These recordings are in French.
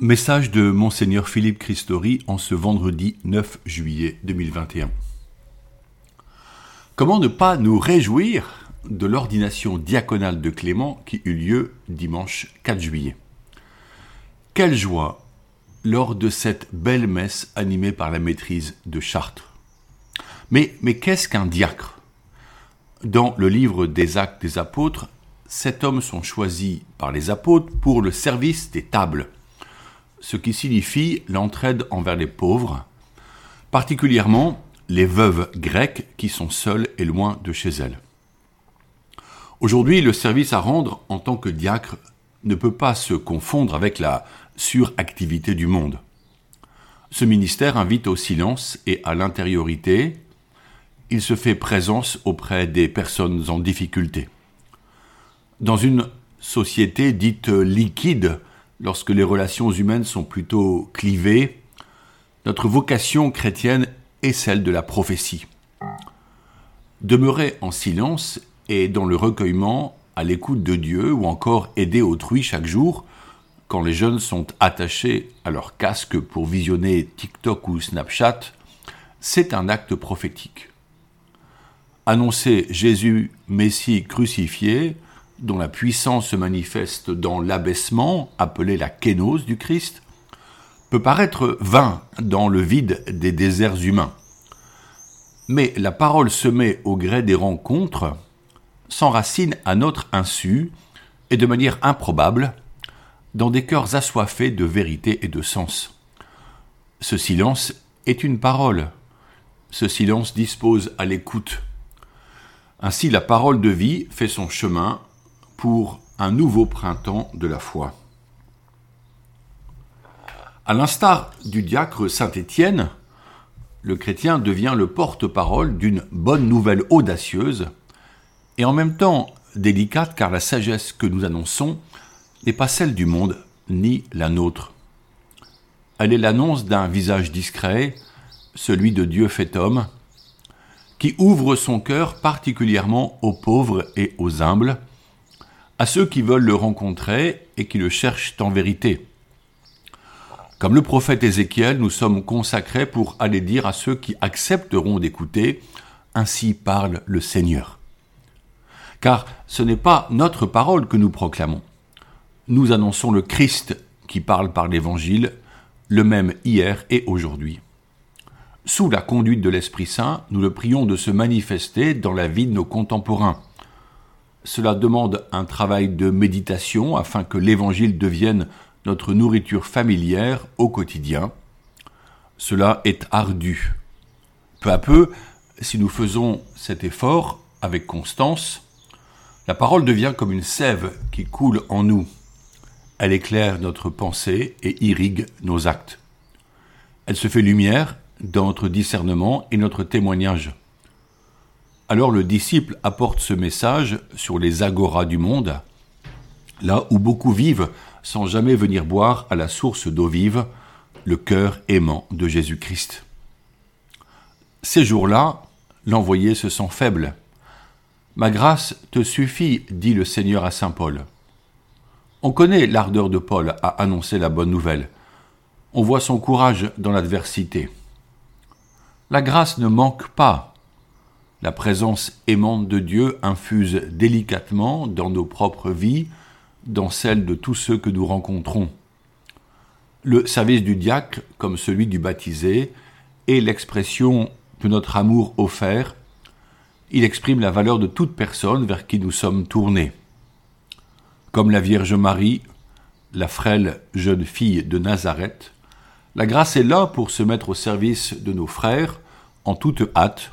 Message de Monseigneur Philippe Christori en ce vendredi 9 juillet 2021. Comment ne pas nous réjouir de l'ordination diaconale de Clément qui eut lieu dimanche 4 juillet? Quelle joie lors de cette belle messe animée par la maîtrise de Chartres. Mais, mais qu'est-ce qu'un diacre? Dans le livre des actes des apôtres, sept hommes sont choisis par les apôtres pour le service des tables ce qui signifie l'entraide envers les pauvres, particulièrement les veuves grecques qui sont seules et loin de chez elles. Aujourd'hui, le service à rendre en tant que diacre ne peut pas se confondre avec la suractivité du monde. Ce ministère invite au silence et à l'intériorité. Il se fait présence auprès des personnes en difficulté. Dans une société dite liquide, lorsque les relations humaines sont plutôt clivées, notre vocation chrétienne est celle de la prophétie. Demeurer en silence et dans le recueillement, à l'écoute de Dieu, ou encore aider autrui chaque jour, quand les jeunes sont attachés à leur casque pour visionner TikTok ou Snapchat, c'est un acte prophétique. Annoncer Jésus Messie crucifié, dont la puissance se manifeste dans l'abaissement, appelé la kénose du Christ, peut paraître vain dans le vide des déserts humains. Mais la parole semée au gré des rencontres s'enracine à notre insu et de manière improbable dans des cœurs assoiffés de vérité et de sens. Ce silence est une parole. Ce silence dispose à l'écoute. Ainsi la parole de vie fait son chemin pour un nouveau printemps de la foi. À l'instar du diacre Saint Étienne, le chrétien devient le porte-parole d'une bonne nouvelle audacieuse et en même temps délicate car la sagesse que nous annonçons n'est pas celle du monde ni la nôtre. Elle est l'annonce d'un visage discret, celui de Dieu fait homme, qui ouvre son cœur particulièrement aux pauvres et aux humbles, à ceux qui veulent le rencontrer et qui le cherchent en vérité. Comme le prophète Ézéchiel, nous sommes consacrés pour aller dire à ceux qui accepteront d'écouter, Ainsi parle le Seigneur. Car ce n'est pas notre parole que nous proclamons. Nous annonçons le Christ qui parle par l'Évangile, le même hier et aujourd'hui. Sous la conduite de l'Esprit Saint, nous le prions de se manifester dans la vie de nos contemporains cela demande un travail de méditation afin que l'Évangile devienne notre nourriture familière au quotidien. Cela est ardu. Peu à peu, si nous faisons cet effort avec constance, la parole devient comme une sève qui coule en nous. Elle éclaire notre pensée et irrigue nos actes. Elle se fait lumière dans notre discernement et notre témoignage. Alors le disciple apporte ce message sur les agoras du monde, là où beaucoup vivent sans jamais venir boire à la source d'eau vive, le cœur aimant de Jésus-Christ. Ces jours-là, l'envoyé se sent faible. Ma grâce te suffit, dit le Seigneur à Saint Paul. On connaît l'ardeur de Paul à annoncer la bonne nouvelle. On voit son courage dans l'adversité. La grâce ne manque pas la présence aimante de Dieu infuse délicatement dans nos propres vies, dans celles de tous ceux que nous rencontrons. Le service du diacre, comme celui du baptisé, est l'expression de notre amour offert. Il exprime la valeur de toute personne vers qui nous sommes tournés. Comme la Vierge Marie, la frêle jeune fille de Nazareth, la grâce est là pour se mettre au service de nos frères en toute hâte,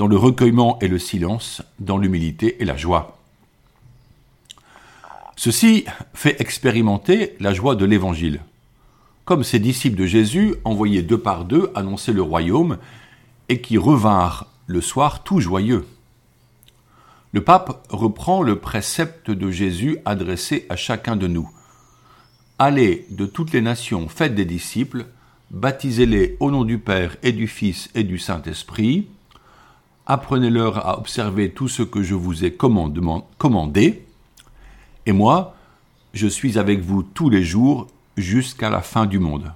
dans le recueillement et le silence, dans l'humilité et la joie. Ceci fait expérimenter la joie de l'Évangile. Comme ces disciples de Jésus, envoyés deux par deux, annoncer le royaume, et qui revinrent le soir tout joyeux. Le pape reprend le précepte de Jésus adressé à chacun de nous. Allez de toutes les nations, faites des disciples, baptisez-les au nom du Père et du Fils et du Saint-Esprit, apprenez-leur à observer tout ce que je vous ai commandé, et moi, je suis avec vous tous les jours jusqu'à la fin du monde.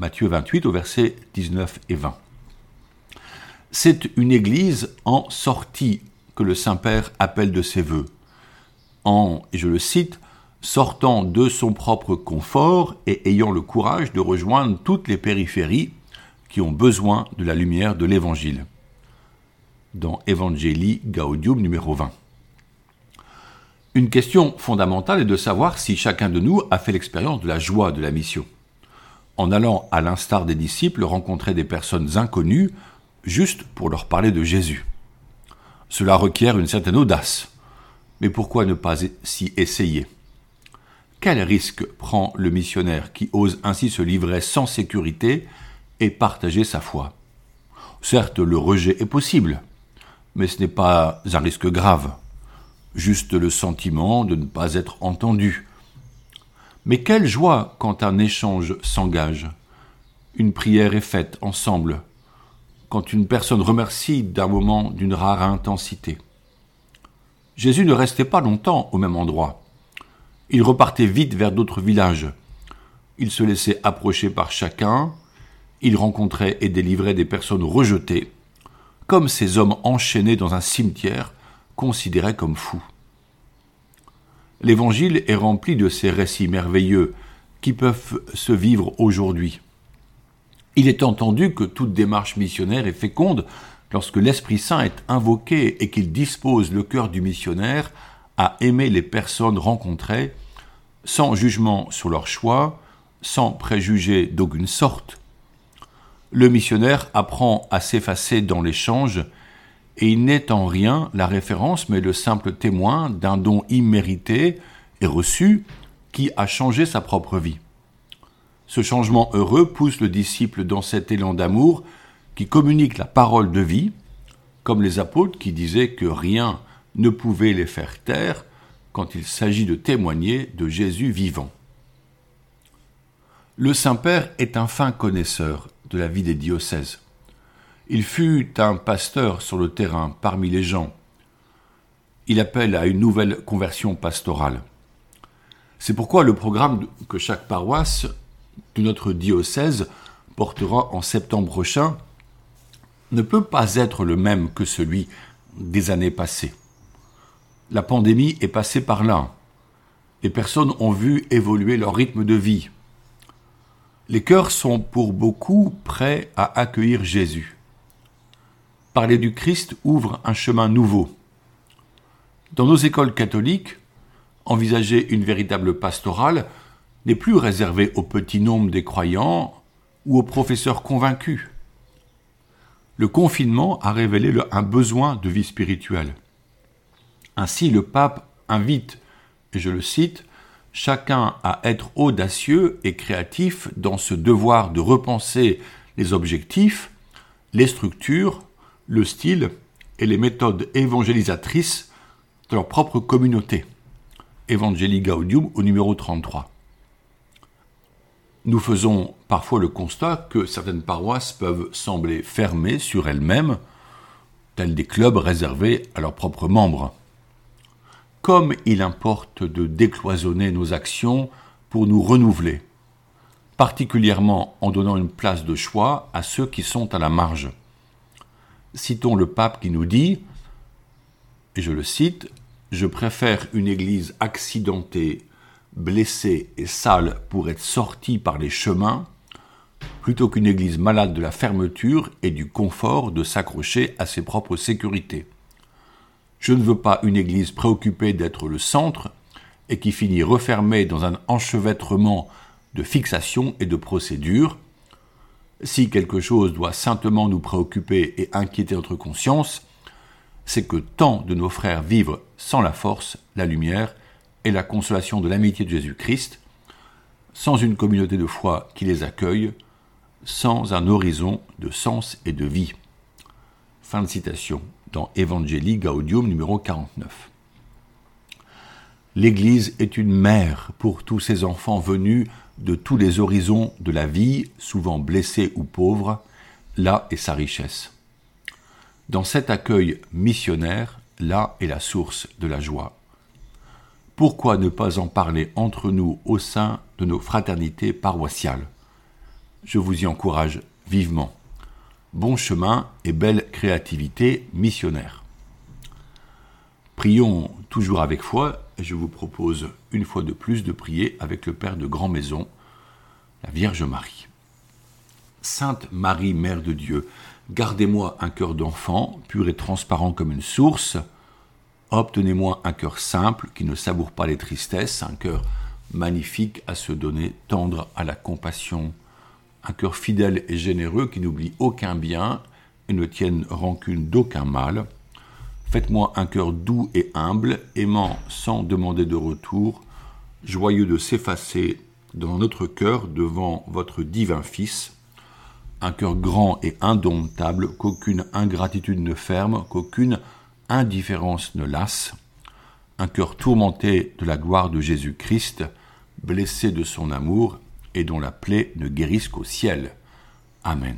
Matthieu 28 au verset 19 et 20. C'est une église en sortie que le Saint-Père appelle de ses voeux, en, et je le cite, sortant de son propre confort et ayant le courage de rejoindre toutes les périphéries qui ont besoin de la lumière de l'Évangile. Dans Evangelii Gaudium numéro 20. Une question fondamentale est de savoir si chacun de nous a fait l'expérience de la joie de la mission. En allant, à l'instar des disciples, rencontrer des personnes inconnues juste pour leur parler de Jésus. Cela requiert une certaine audace. Mais pourquoi ne pas s'y essayer? Quel risque prend le missionnaire qui ose ainsi se livrer sans sécurité et partager sa foi? Certes, le rejet est possible, mais ce n'est pas un risque grave juste le sentiment de ne pas être entendu. Mais quelle joie quand un échange s'engage, une prière est faite ensemble, quand une personne remercie d'un moment d'une rare intensité. Jésus ne restait pas longtemps au même endroit. Il repartait vite vers d'autres villages. Il se laissait approcher par chacun, il rencontrait et délivrait des personnes rejetées, comme ces hommes enchaînés dans un cimetière considérés comme fous. L'Évangile est rempli de ces récits merveilleux qui peuvent se vivre aujourd'hui. Il est entendu que toute démarche missionnaire est féconde lorsque l'Esprit Saint est invoqué et qu'il dispose le cœur du missionnaire à aimer les personnes rencontrées sans jugement sur leur choix, sans préjugés d'aucune sorte. Le missionnaire apprend à s'effacer dans l'échange et il n'est en rien la référence mais le simple témoin d'un don immérité et reçu qui a changé sa propre vie. Ce changement heureux pousse le disciple dans cet élan d'amour qui communique la parole de vie, comme les apôtres qui disaient que rien ne pouvait les faire taire quand il s'agit de témoigner de Jésus vivant. Le Saint-Père est un fin connaisseur de la vie des diocèses. Il fut un pasteur sur le terrain parmi les gens. Il appelle à une nouvelle conversion pastorale. C'est pourquoi le programme que chaque paroisse de notre diocèse portera en septembre prochain ne peut pas être le même que celui des années passées. La pandémie est passée par là. Les personnes ont vu évoluer leur rythme de vie. Les cœurs sont pour beaucoup prêts à accueillir Jésus parler du Christ ouvre un chemin nouveau. Dans nos écoles catholiques, envisager une véritable pastorale n'est plus réservé au petit nombre des croyants ou aux professeurs convaincus. Le confinement a révélé un besoin de vie spirituelle. Ainsi, le pape invite, et je le cite, chacun à être audacieux et créatif dans ce devoir de repenser les objectifs, les structures, le style et les méthodes évangélisatrices de leur propre communauté. Evangelii Gaudium au numéro 33. Nous faisons parfois le constat que certaines paroisses peuvent sembler fermées sur elles-mêmes, tels des clubs réservés à leurs propres membres. Comme il importe de décloisonner nos actions pour nous renouveler, particulièrement en donnant une place de choix à ceux qui sont à la marge citons le pape qui nous dit, et je le cite, Je préfère une église accidentée, blessée et sale pour être sortie par les chemins, plutôt qu'une église malade de la fermeture et du confort de s'accrocher à ses propres sécurités. Je ne veux pas une église préoccupée d'être le centre et qui finit refermée dans un enchevêtrement de fixations et de procédures, si quelque chose doit saintement nous préoccuper et inquiéter notre conscience, c'est que tant de nos frères vivent sans la force, la lumière et la consolation de l'amitié de Jésus-Christ, sans une communauté de foi qui les accueille, sans un horizon de sens et de vie. Fin de citation dans Evangelii Gaudium numéro 49. L'Église est une mère pour tous ces enfants venus de tous les horizons de la vie, souvent blessés ou pauvres, là est sa richesse. Dans cet accueil missionnaire, là est la source de la joie. pourquoi ne pas en parler entre nous au sein de nos fraternités paroissiales? Je vous y encourage vivement. Bon chemin et belle créativité missionnaire. Prions toujours avec foi, et je vous propose une fois de plus de prier avec le Père de Grand Maison, la Vierge Marie. Sainte Marie, Mère de Dieu, gardez-moi un cœur d'enfant, pur et transparent comme une source, Obtenez-moi un cœur simple qui ne savoure pas les tristesses, un cœur magnifique à se donner, tendre à la compassion, un cœur fidèle et généreux qui n'oublie aucun bien et ne tienne rancune d'aucun mal. Faites-moi un cœur doux et humble, aimant sans demander de retour, joyeux de s'effacer dans notre cœur devant votre divin Fils, un cœur grand et indomptable, qu'aucune ingratitude ne ferme, qu'aucune indifférence ne lasse, un cœur tourmenté de la gloire de Jésus-Christ, blessé de son amour et dont la plaie ne guérisse qu'au ciel. Amen.